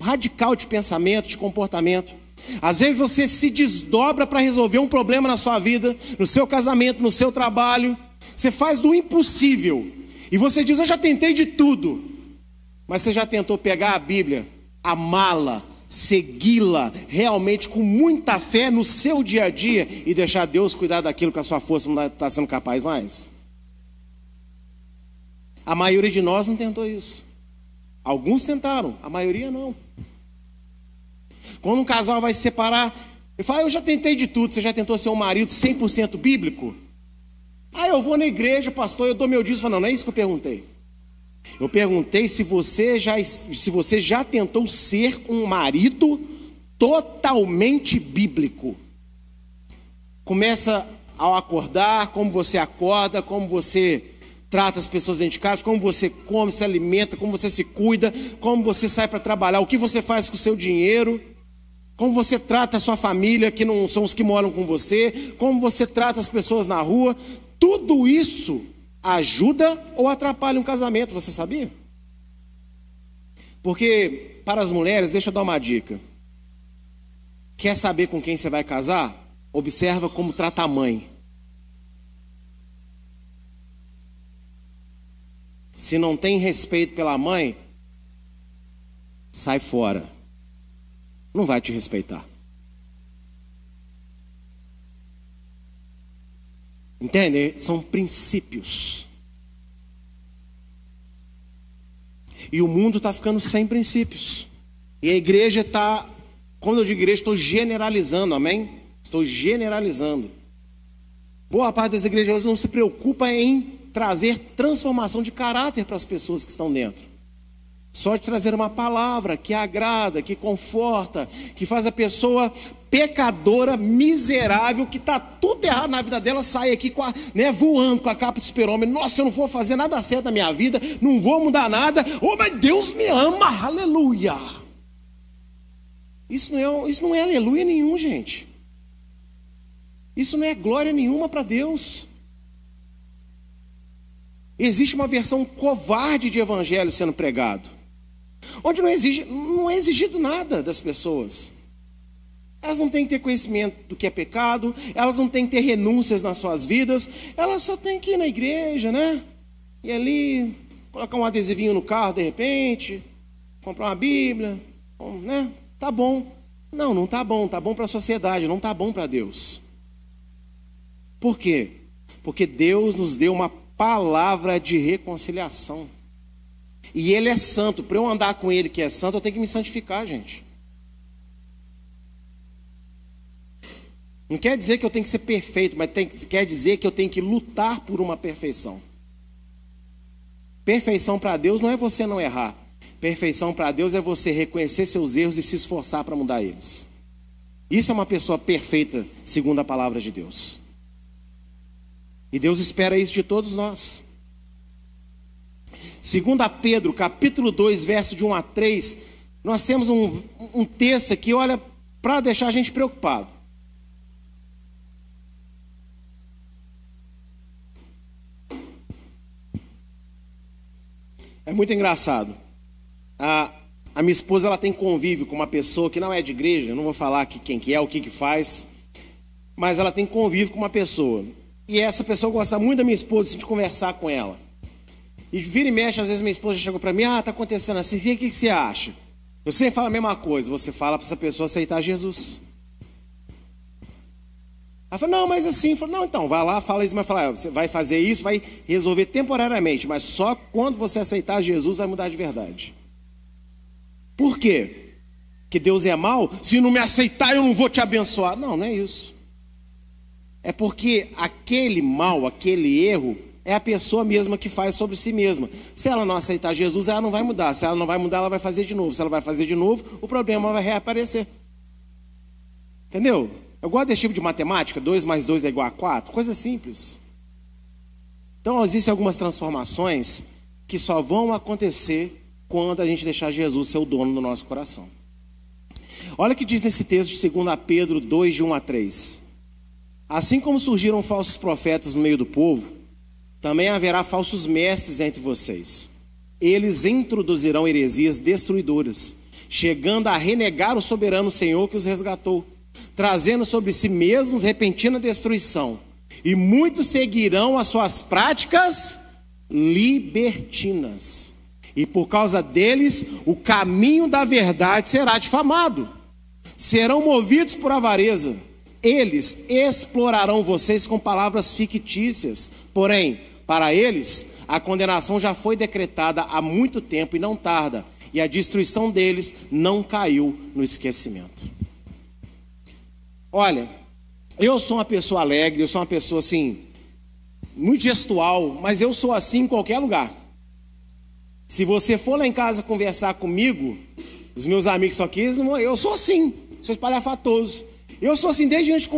radical de pensamento, de comportamento. Às vezes você se desdobra para resolver um problema na sua vida, no seu casamento, no seu trabalho. Você faz do impossível e você diz: Eu já tentei de tudo. Mas você já tentou pegar a Bíblia, amá-la, segui-la realmente com muita fé no seu dia a dia e deixar Deus cuidar daquilo que a sua força não está sendo capaz mais? A maioria de nós não tentou isso. Alguns tentaram, a maioria não. Quando um casal vai se separar, ele fala: Eu já tentei de tudo. Você já tentou ser um marido 100% bíblico? Ah, eu vou na igreja, pastor, eu dou meu dízimo. Não, não é isso que eu perguntei. Eu perguntei se você já, se você já tentou ser um marido totalmente bíblico. Começa ao acordar, como você acorda, como você trata as pessoas dentro de casa, como você come, se alimenta, como você se cuida, como você sai para trabalhar, o que você faz com o seu dinheiro, como você trata a sua família, que não são os que moram com você, como você trata as pessoas na rua, tudo isso ajuda ou atrapalha um casamento, você sabia? Porque para as mulheres, deixa eu dar uma dica. Quer saber com quem você vai casar? Observa como trata a mãe. Se não tem respeito pela mãe, sai fora. Não vai te respeitar. Entende? São princípios. E o mundo está ficando sem princípios. E a igreja está, quando eu digo igreja, estou generalizando, amém? Estou generalizando. Boa parte das igrejas não se preocupa em trazer transformação de caráter para as pessoas que estão dentro. Só de trazer uma palavra que agrada, que conforta, que faz a pessoa pecadora, miserável, que está tudo errado na vida dela, sair aqui com a, né, voando com a capa de super-homem. Nossa, eu não vou fazer nada certo na minha vida, não vou mudar nada. Oh, mas Deus me ama, aleluia. Isso não é, isso não é aleluia nenhum, gente. Isso não é glória nenhuma para Deus. Existe uma versão covarde de evangelho sendo pregado onde não, exige, não é exigido nada das pessoas. Elas não têm que ter conhecimento do que é pecado, elas não têm que ter renúncias nas suas vidas, elas só têm que ir na igreja, né? E ali, colocar um adesivinho no carro de repente, comprar uma Bíblia, né? Tá bom. Não, não tá bom, tá bom para a sociedade, não tá bom para Deus. Por quê? Porque Deus nos deu uma palavra de reconciliação. E ele é santo. Para eu andar com ele que é santo, eu tenho que me santificar, gente. Não quer dizer que eu tenho que ser perfeito, mas tem, quer dizer que eu tenho que lutar por uma perfeição. Perfeição para Deus não é você não errar. Perfeição para Deus é você reconhecer seus erros e se esforçar para mudar eles. Isso é uma pessoa perfeita, segundo a palavra de Deus. E Deus espera isso de todos nós. Segundo a Pedro, capítulo 2, verso de 1 a 3, nós temos um, um texto aqui, olha, para deixar a gente preocupado. É muito engraçado. A, a minha esposa ela tem convívio com uma pessoa que não é de igreja, não vou falar aqui quem que é, o que que faz, mas ela tem convívio com uma pessoa. E essa pessoa gosta muito da minha esposa, assim, de conversar com ela. E vira e mexe, às vezes minha esposa chegou para mim, ah, tá acontecendo assim, o que, que você acha? Eu sempre falo a mesma coisa, você fala para essa pessoa aceitar Jesus. Ela falou, não, mas assim, falou, não, então, vai lá, fala isso, mas fala, você vai fazer isso, vai resolver temporariamente, mas só quando você aceitar Jesus vai mudar de verdade. Por quê? Que Deus é mal? Se não me aceitar, eu não vou te abençoar. Não, não é isso. É porque aquele mal, aquele erro, é a pessoa mesma que faz sobre si mesma. Se ela não aceitar Jesus, ela não vai mudar. Se ela não vai mudar, ela vai fazer de novo. Se ela vai fazer de novo, o problema vai reaparecer. Entendeu? Eu gosto desse tipo de matemática, 2 mais 2 é igual a 4, coisa simples. Então, existem algumas transformações que só vão acontecer quando a gente deixar Jesus ser o dono do nosso coração. Olha o que diz nesse texto de 2 Pedro 2, de 1 a 3. Assim como surgiram falsos profetas no meio do povo, também haverá falsos mestres entre vocês. Eles introduzirão heresias destruidoras, chegando a renegar o soberano Senhor que os resgatou, trazendo sobre si mesmos repentina destruição. E muitos seguirão as suas práticas libertinas. E por causa deles, o caminho da verdade será difamado. Serão movidos por avareza. Eles explorarão vocês com palavras fictícias, porém para eles, a condenação já foi decretada há muito tempo e não tarda, e a destruição deles não caiu no esquecimento. Olha, eu sou uma pessoa alegre, eu sou uma pessoa assim, muito gestual, mas eu sou assim em qualquer lugar. Se você for lá em casa conversar comigo, os meus amigos aqui, eu sou assim, sou espalhafatoso. Eu sou assim desde antes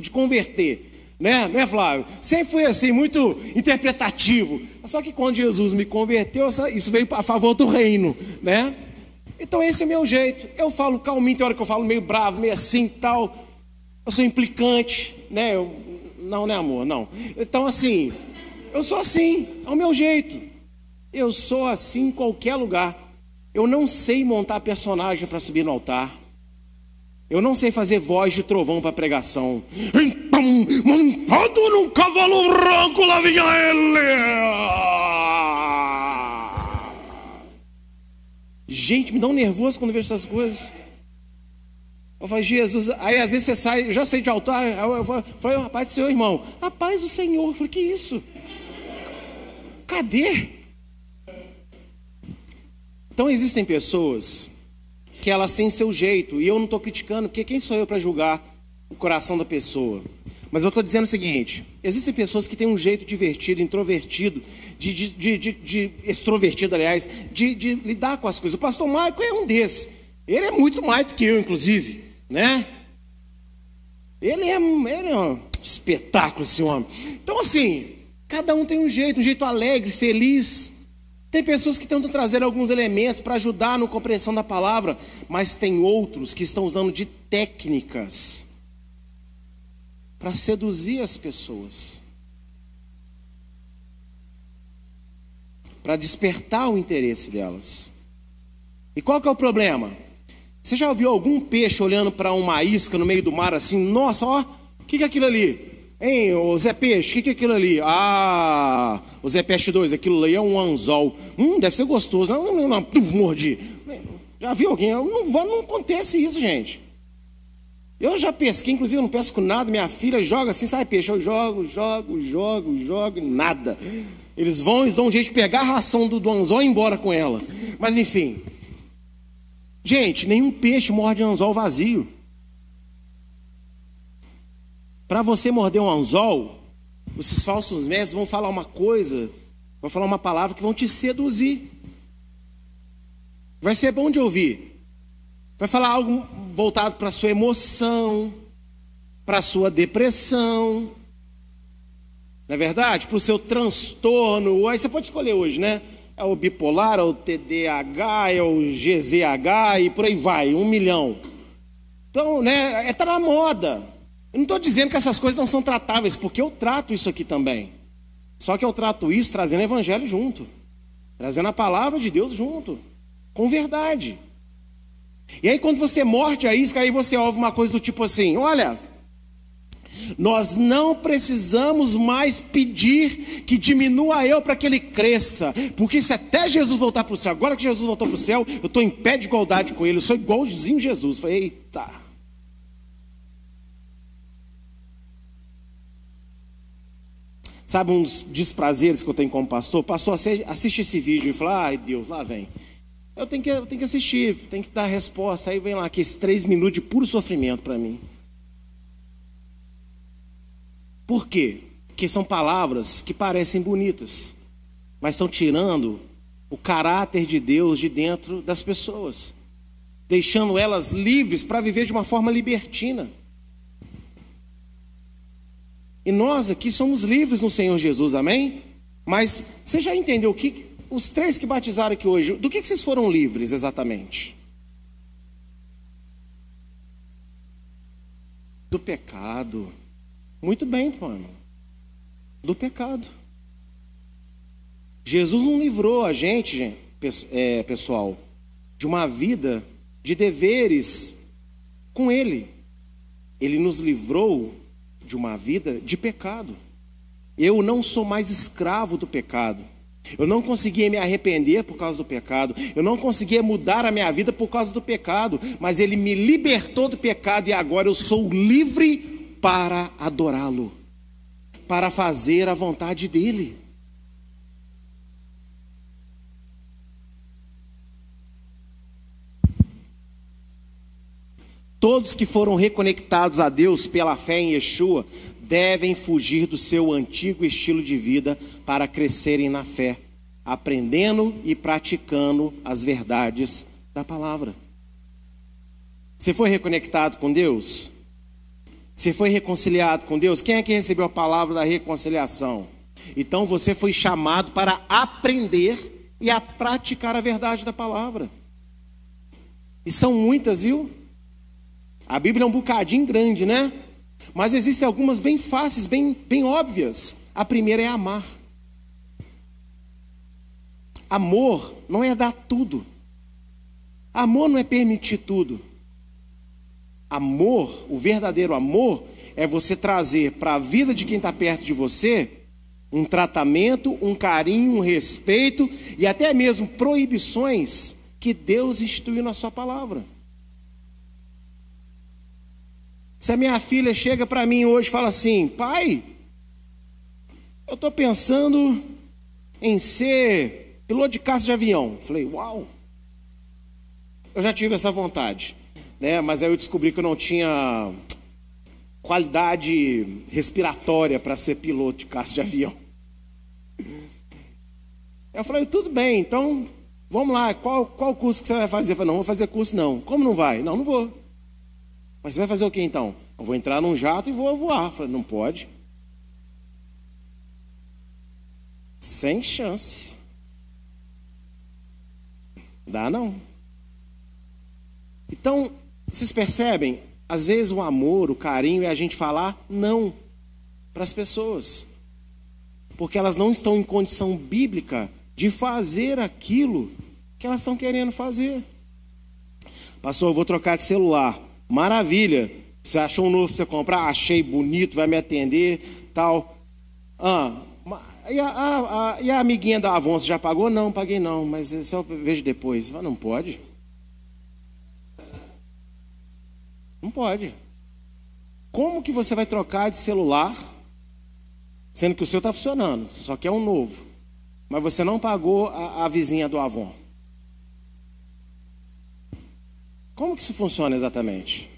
de converter né, né, Flávio? Sempre fui assim, muito interpretativo. Só que quando Jesus me converteu, isso veio a favor do reino, né? Então esse é meu jeito. Eu falo calminho, tem hora que eu falo meio bravo, meio assim tal. Eu sou implicante, né? Eu, não, né, amor? Não. Então, assim, eu sou assim, é o meu jeito. Eu sou assim em qualquer lugar. Eu não sei montar personagem para subir no altar. Eu não sei fazer voz de trovão para pregação. Montado num cavalo branco, lá vinha ele. Gente, me dá um nervoso quando vejo essas coisas. Eu falo, Jesus, aí às vezes você sai, eu já sei de altar, eu falei, a paz do Senhor, irmão. A paz do Senhor. Eu falei, que isso? Cadê? Então existem pessoas que elas têm seu jeito, e eu não estou criticando, porque quem sou eu para julgar o coração da pessoa? Mas eu estou dizendo o seguinte: existem pessoas que têm um jeito divertido, introvertido, de, de, de, de, extrovertido, aliás, de, de lidar com as coisas. O pastor Maico é um desses. Ele é muito mais do que eu, inclusive, né? Ele é, ele é um espetáculo, esse homem. Então, assim, cada um tem um jeito, um jeito alegre, feliz. Tem pessoas que tentam trazer alguns elementos para ajudar na compreensão da palavra, mas tem outros que estão usando de técnicas para seduzir as pessoas, para despertar o interesse delas. E qual que é o problema? Você já viu algum peixe olhando para uma isca no meio do mar assim? Nossa, ó, o que, que é aquilo ali? Hein, o Zé Peixe, o que, que é aquilo ali? Ah, o Zé Peixe 2, aquilo ali é um anzol. Hum, deve ser gostoso. Não, não, não, não mordi. Já viu alguém? Não, não acontece isso, gente. Eu já pesquei, inclusive eu não pesco nada, minha filha joga assim, sai peixe, eu jogo, jogo, jogo, jogo, nada. Eles vão, eles dão um jeito de pegar a ração do, do anzol e ir embora com ela. Mas enfim. Gente, nenhum peixe morde anzol vazio. Para você morder um anzol, esses falsos mestres vão falar uma coisa, vão falar uma palavra que vão te seduzir. Vai ser bom de ouvir. Vai falar algo voltado para a sua emoção, para a sua depressão. Não é verdade? Para o seu transtorno. Aí você pode escolher hoje, né? É o bipolar, é o TDAH, é o GZH e por aí vai, um milhão. Então, né, é tá na moda. Eu não estou dizendo que essas coisas não são tratáveis, porque eu trato isso aqui também. Só que eu trato isso trazendo o evangelho junto, trazendo a palavra de Deus junto, com verdade. E aí, quando você morde a isca, aí você ouve uma coisa do tipo assim: olha, nós não precisamos mais pedir que diminua eu para que ele cresça, porque se até Jesus voltar para o céu, agora que Jesus voltou para o céu, eu estou em pé de igualdade com ele, eu sou igualzinho Jesus. Falei, eita. Sabe um dos desprazeres que eu tenho como pastor? Pastor, assiste esse vídeo e fala, ai Deus, lá vem. Eu tenho que, eu tenho que assistir, tenho que dar resposta. Aí vem lá aqueles três minutos de puro sofrimento para mim. Por quê? Porque são palavras que parecem bonitas, mas estão tirando o caráter de Deus de dentro das pessoas, deixando elas livres para viver de uma forma libertina. E nós aqui somos livres no Senhor Jesus, amém? Mas você já entendeu o que, os três que batizaram aqui hoje, do que, que vocês foram livres exatamente? Do pecado. Muito bem, mano. Do pecado. Jesus não livrou a gente, é, pessoal, de uma vida de deveres com Ele. Ele nos livrou de uma vida de pecado. Eu não sou mais escravo do pecado. Eu não conseguia me arrepender por causa do pecado. Eu não conseguia mudar a minha vida por causa do pecado. Mas Ele me libertou do pecado e agora eu sou livre para adorá-lo, para fazer a vontade dEle. Todos que foram reconectados a Deus pela fé em Yeshua devem fugir do seu antigo estilo de vida para crescerem na fé, aprendendo e praticando as verdades da palavra. Você foi reconectado com Deus? Você foi reconciliado com Deus? Quem é que recebeu a palavra da reconciliação? Então você foi chamado para aprender e a praticar a verdade da palavra. E são muitas, viu? A Bíblia é um bocadinho grande, né? Mas existem algumas bem fáceis, bem, bem óbvias. A primeira é amar. Amor não é dar tudo. Amor não é permitir tudo. Amor, o verdadeiro amor, é você trazer para a vida de quem está perto de você um tratamento, um carinho, um respeito e até mesmo proibições que Deus instituiu na Sua palavra. Se a minha filha chega para mim hoje e fala assim: pai, eu estou pensando em ser piloto de caça de avião. falei: uau, Eu já tive essa vontade, né? Mas aí eu descobri que eu não tinha qualidade respiratória para ser piloto de caça de avião. Eu falei, tudo bem, então vamos lá, qual, qual curso que você vai fazer? Eu falei, não, vou fazer curso não. Como não vai? Não, não vou. Mas você vai fazer o que então? Eu vou entrar num jato e vou voar. Eu falei, não pode. Sem chance. Dá não. Então, vocês percebem? Às vezes o amor, o carinho é a gente falar não para as pessoas. Porque elas não estão em condição bíblica de fazer aquilo que elas estão querendo fazer. Pastor, eu vou trocar de celular. Maravilha. Você achou um novo para você comprar? Achei bonito, vai me atender, tal. Ah, e a, a, a, e a amiguinha da Avon, você já pagou? Não, paguei não, mas eu vejo depois. Não pode. Não pode. Como que você vai trocar de celular, sendo que o seu está funcionando? Você só quer um novo. Mas você não pagou a, a vizinha do Avon. Como que isso funciona exatamente?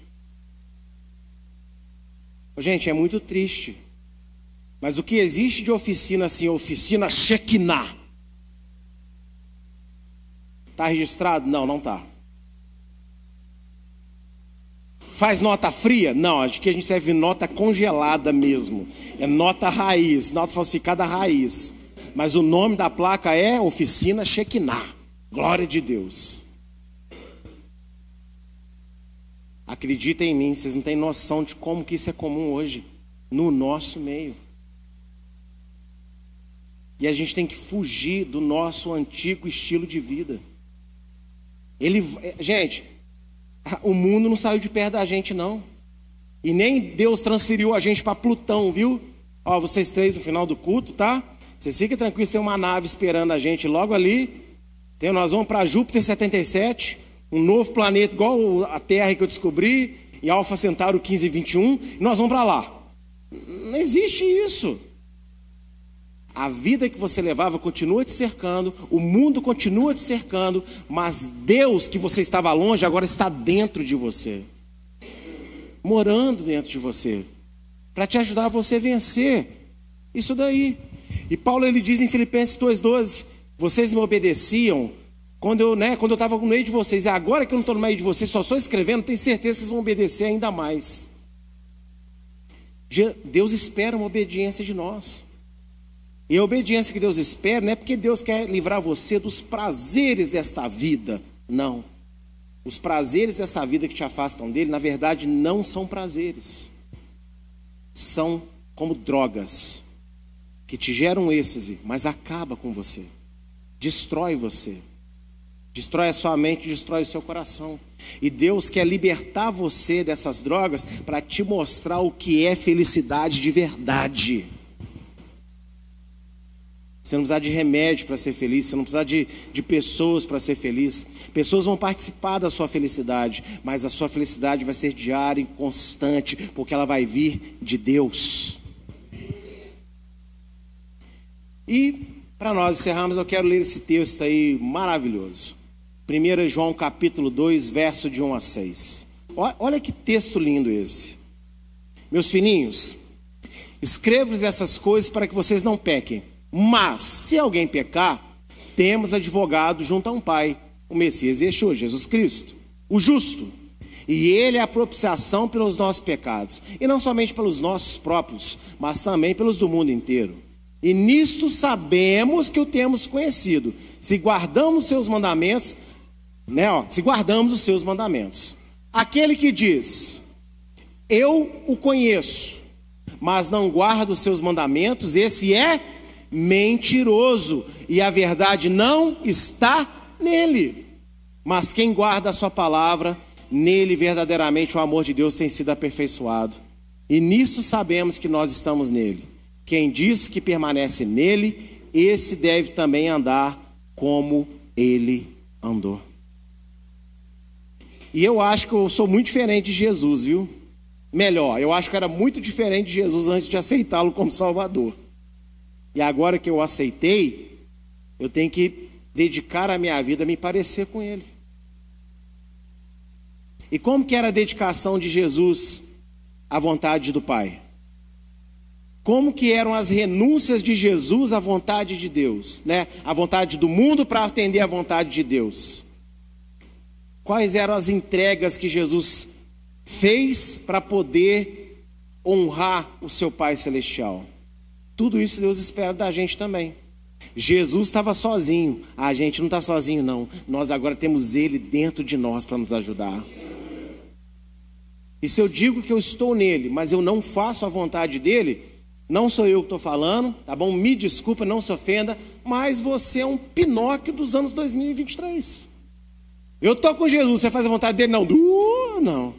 Gente, é muito triste. Mas o que existe de oficina assim, oficina Shekinah? Está registrado? Não, não está. Faz nota fria? Não, acho que a gente serve nota congelada mesmo. É nota raiz, nota falsificada raiz. Mas o nome da placa é Oficina Shekinah. Glória de Deus. Acreditem em mim, vocês não têm noção de como que isso é comum hoje no nosso meio. E a gente tem que fugir do nosso antigo estilo de vida. Ele, gente, o mundo não saiu de perto da gente não. E nem Deus transferiu a gente para Plutão, viu? Ó, vocês três no final do culto, tá? Vocês fiquem tranquilos, tem uma nave esperando a gente logo ali. Tem, nós vamos para Júpiter 77, um novo planeta igual a Terra que eu descobri, e Alfa Centauro 1521, e nós vamos para lá. Não existe isso. A vida que você levava continua te cercando, o mundo continua te cercando, mas Deus que você estava longe agora está dentro de você, morando dentro de você, para te ajudar a você vencer isso daí. E Paulo ele diz em Filipenses 2,12: Vocês me obedeciam quando eu né, quando eu estava no meio de vocês, e agora que eu não estou no meio de vocês, só estou escrevendo, tenho certeza que vocês vão obedecer ainda mais. Deus espera uma obediência de nós. E a obediência que Deus espera não é porque Deus quer livrar você dos prazeres desta vida. Não. Os prazeres dessa vida que te afastam dele, na verdade, não são prazeres. São como drogas que te geram êxtase, mas acaba com você. Destrói você. Destrói a sua mente, destrói o seu coração. E Deus quer libertar você dessas drogas para te mostrar o que é felicidade de verdade. Você não precisa de remédio para ser feliz, você não precisa de, de pessoas para ser feliz. Pessoas vão participar da sua felicidade, mas a sua felicidade vai ser diária e constante, porque ela vai vir de Deus. E, para nós encerrarmos, eu quero ler esse texto aí maravilhoso. 1 João capítulo 2, verso de 1 a 6. Olha que texto lindo esse. Meus filhinhos, escrevo-lhes essas coisas para que vocês não pequem. Mas, se alguém pecar, temos advogado junto a um Pai, o Messias Yeshua, Jesus Cristo, o justo. E ele é a propiciação pelos nossos pecados, e não somente pelos nossos próprios, mas também pelos do mundo inteiro. E nisto sabemos que o temos conhecido, se guardamos seus mandamentos, né, ó, se guardamos os seus mandamentos. Aquele que diz, eu o conheço, mas não guarda os seus mandamentos, esse é mentiroso, e a verdade não está nele. Mas quem guarda a sua palavra, nele verdadeiramente o amor de Deus tem sido aperfeiçoado. E nisso sabemos que nós estamos nele. Quem diz que permanece nele, esse deve também andar como ele andou. E eu acho que eu sou muito diferente de Jesus, viu? Melhor, eu acho que era muito diferente de Jesus antes de aceitá-lo como Salvador. E agora que eu aceitei, eu tenho que dedicar a minha vida a me parecer com Ele. E como que era a dedicação de Jesus à vontade do Pai? Como que eram as renúncias de Jesus à vontade de Deus, né? A vontade do mundo para atender à vontade de Deus. Quais eram as entregas que Jesus fez para poder honrar o seu Pai celestial? Tudo isso Deus espera da gente também. Jesus estava sozinho, a gente não está sozinho, não. Nós agora temos Ele dentro de nós para nos ajudar. E se eu digo que eu estou nele, mas eu não faço a vontade dele, não sou eu que estou falando, tá bom? Me desculpa, não se ofenda, mas você é um Pinóquio dos anos 2023. Eu estou com Jesus, você faz a vontade dele? Não, uh, não.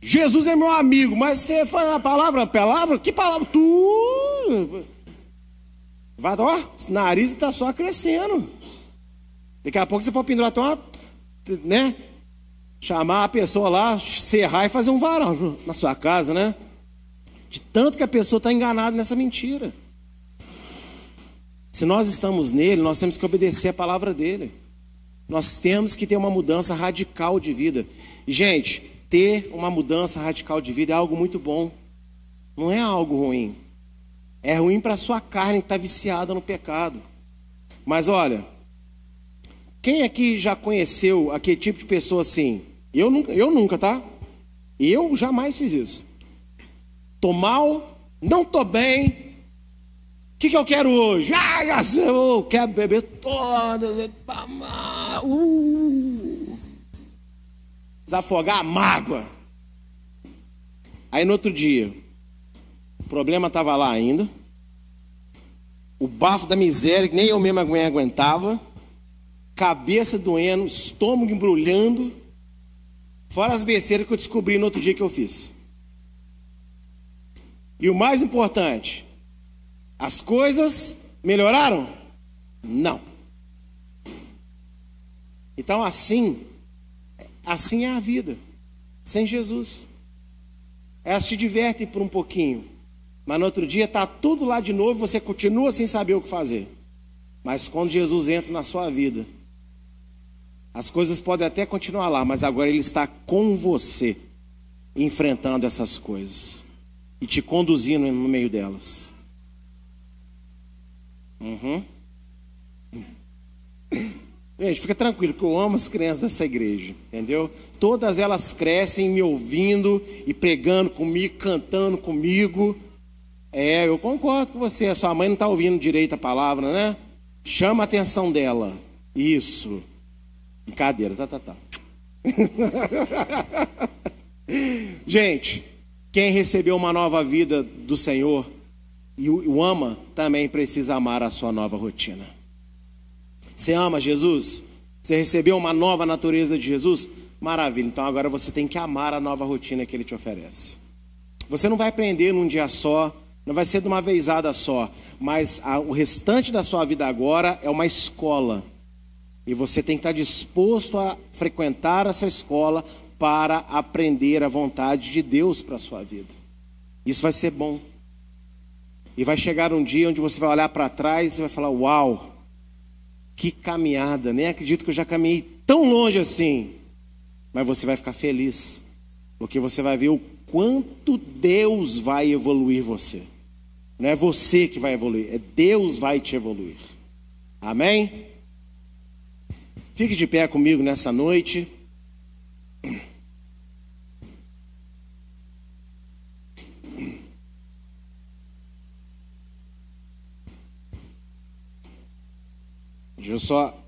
Jesus é meu amigo, mas você fala a palavra, palavra, que palavra? Tu. Vai, ó, nariz está só crescendo. Daqui a pouco você pode pendurar até uma, né? Chamar a pessoa lá, serrar e fazer um varal na sua casa, né? De tanto que a pessoa está enganada nessa mentira. Se nós estamos nele, nós temos que obedecer a palavra dele. Nós temos que ter uma mudança radical de vida. Gente, ter uma mudança radical de vida é algo muito bom. Não é algo ruim. É ruim para a sua carne que está viciada no pecado. Mas olha, quem aqui já conheceu aquele tipo de pessoa assim? Eu nunca, eu nunca, tá? Eu jamais fiz isso. Tô mal, não tô bem. O que, que eu quero hoje? Ah, eu quero beber todas. Uh, desafogar a mágoa. Aí no outro dia, o problema estava lá ainda. O bafo da miséria, que nem eu mesmo aguentava. Cabeça doendo, estômago embrulhando. Fora as besteiras que eu descobri no outro dia que eu fiz. E o mais importante, as coisas melhoraram? Não. Então assim, assim é a vida, sem Jesus. Elas te divertem por um pouquinho, mas no outro dia está tudo lá de novo, você continua sem saber o que fazer. Mas quando Jesus entra na sua vida, as coisas podem até continuar lá, mas agora Ele está com você, enfrentando essas coisas e te conduzindo no meio delas. Uhum. Gente, fica tranquilo, que eu amo as crianças dessa igreja, entendeu? Todas elas crescem me ouvindo e pregando comigo, cantando comigo. É, eu concordo com você, a sua mãe não está ouvindo direito a palavra, né? Chama a atenção dela. Isso. Brincadeira, tá, tá, tá. <laughs> Gente, quem recebeu uma nova vida do Senhor e o ama, também precisa amar a sua nova rotina. Você ama Jesus? Você recebeu uma nova natureza de Jesus? Maravilha. Então agora você tem que amar a nova rotina que ele te oferece. Você não vai aprender num dia só, não vai ser de uma vezada só, mas a, o restante da sua vida agora é uma escola e você tem que estar disposto a frequentar essa escola para aprender a vontade de Deus para a sua vida. Isso vai ser bom. E vai chegar um dia onde você vai olhar para trás e vai falar: Uau, que caminhada! Nem acredito que eu já caminhei tão longe assim. Mas você vai ficar feliz, porque você vai ver o quanto Deus vai evoluir você. Não é você que vai evoluir, é Deus vai te evoluir. Amém? Fique de pé comigo nessa noite. Deixa eu só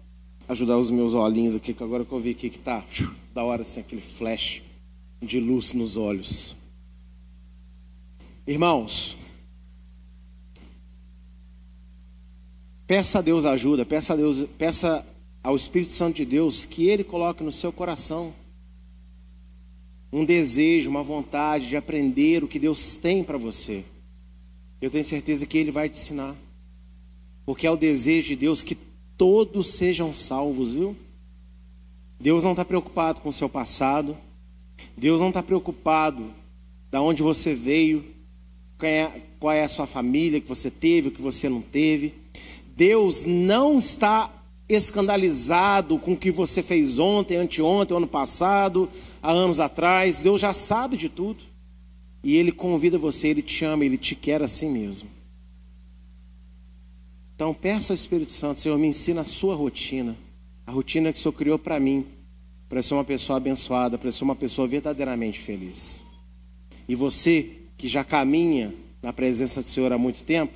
ajudar os meus olhinhos aqui, que agora que eu vi aqui que tá da hora assim, aquele flash de luz nos olhos. Irmãos, peça a Deus ajuda, peça a Deus, peça ao Espírito Santo de Deus que Ele coloque no seu coração um desejo, uma vontade de aprender o que Deus tem para você. Eu tenho certeza que Ele vai te ensinar, porque é o desejo de Deus que todos sejam salvos, viu? Deus não está preocupado com o seu passado, Deus não está preocupado da onde você veio, qual é, qual é a sua família que você teve, o que você não teve. Deus não está escandalizado com o que você fez ontem, anteontem, ano passado, há anos atrás. Deus já sabe de tudo. E Ele convida você, Ele te ama, Ele te quer assim mesmo. Então peça ao Espírito Santo, Senhor, me ensina a sua rotina, a rotina que o Senhor criou para mim, para ser uma pessoa abençoada, para ser uma pessoa verdadeiramente feliz. E você que já caminha na presença do Senhor há muito tempo,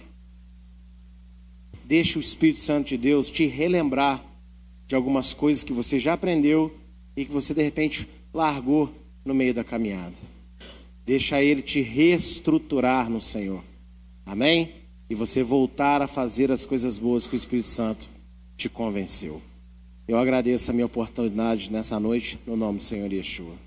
deixe o Espírito Santo de Deus te relembrar de algumas coisas que você já aprendeu e que você de repente largou no meio da caminhada. Deixa ele te reestruturar no Senhor. Amém? E você voltar a fazer as coisas boas que o Espírito Santo te convenceu. Eu agradeço a minha oportunidade nessa noite, no nome do Senhor Yeshua.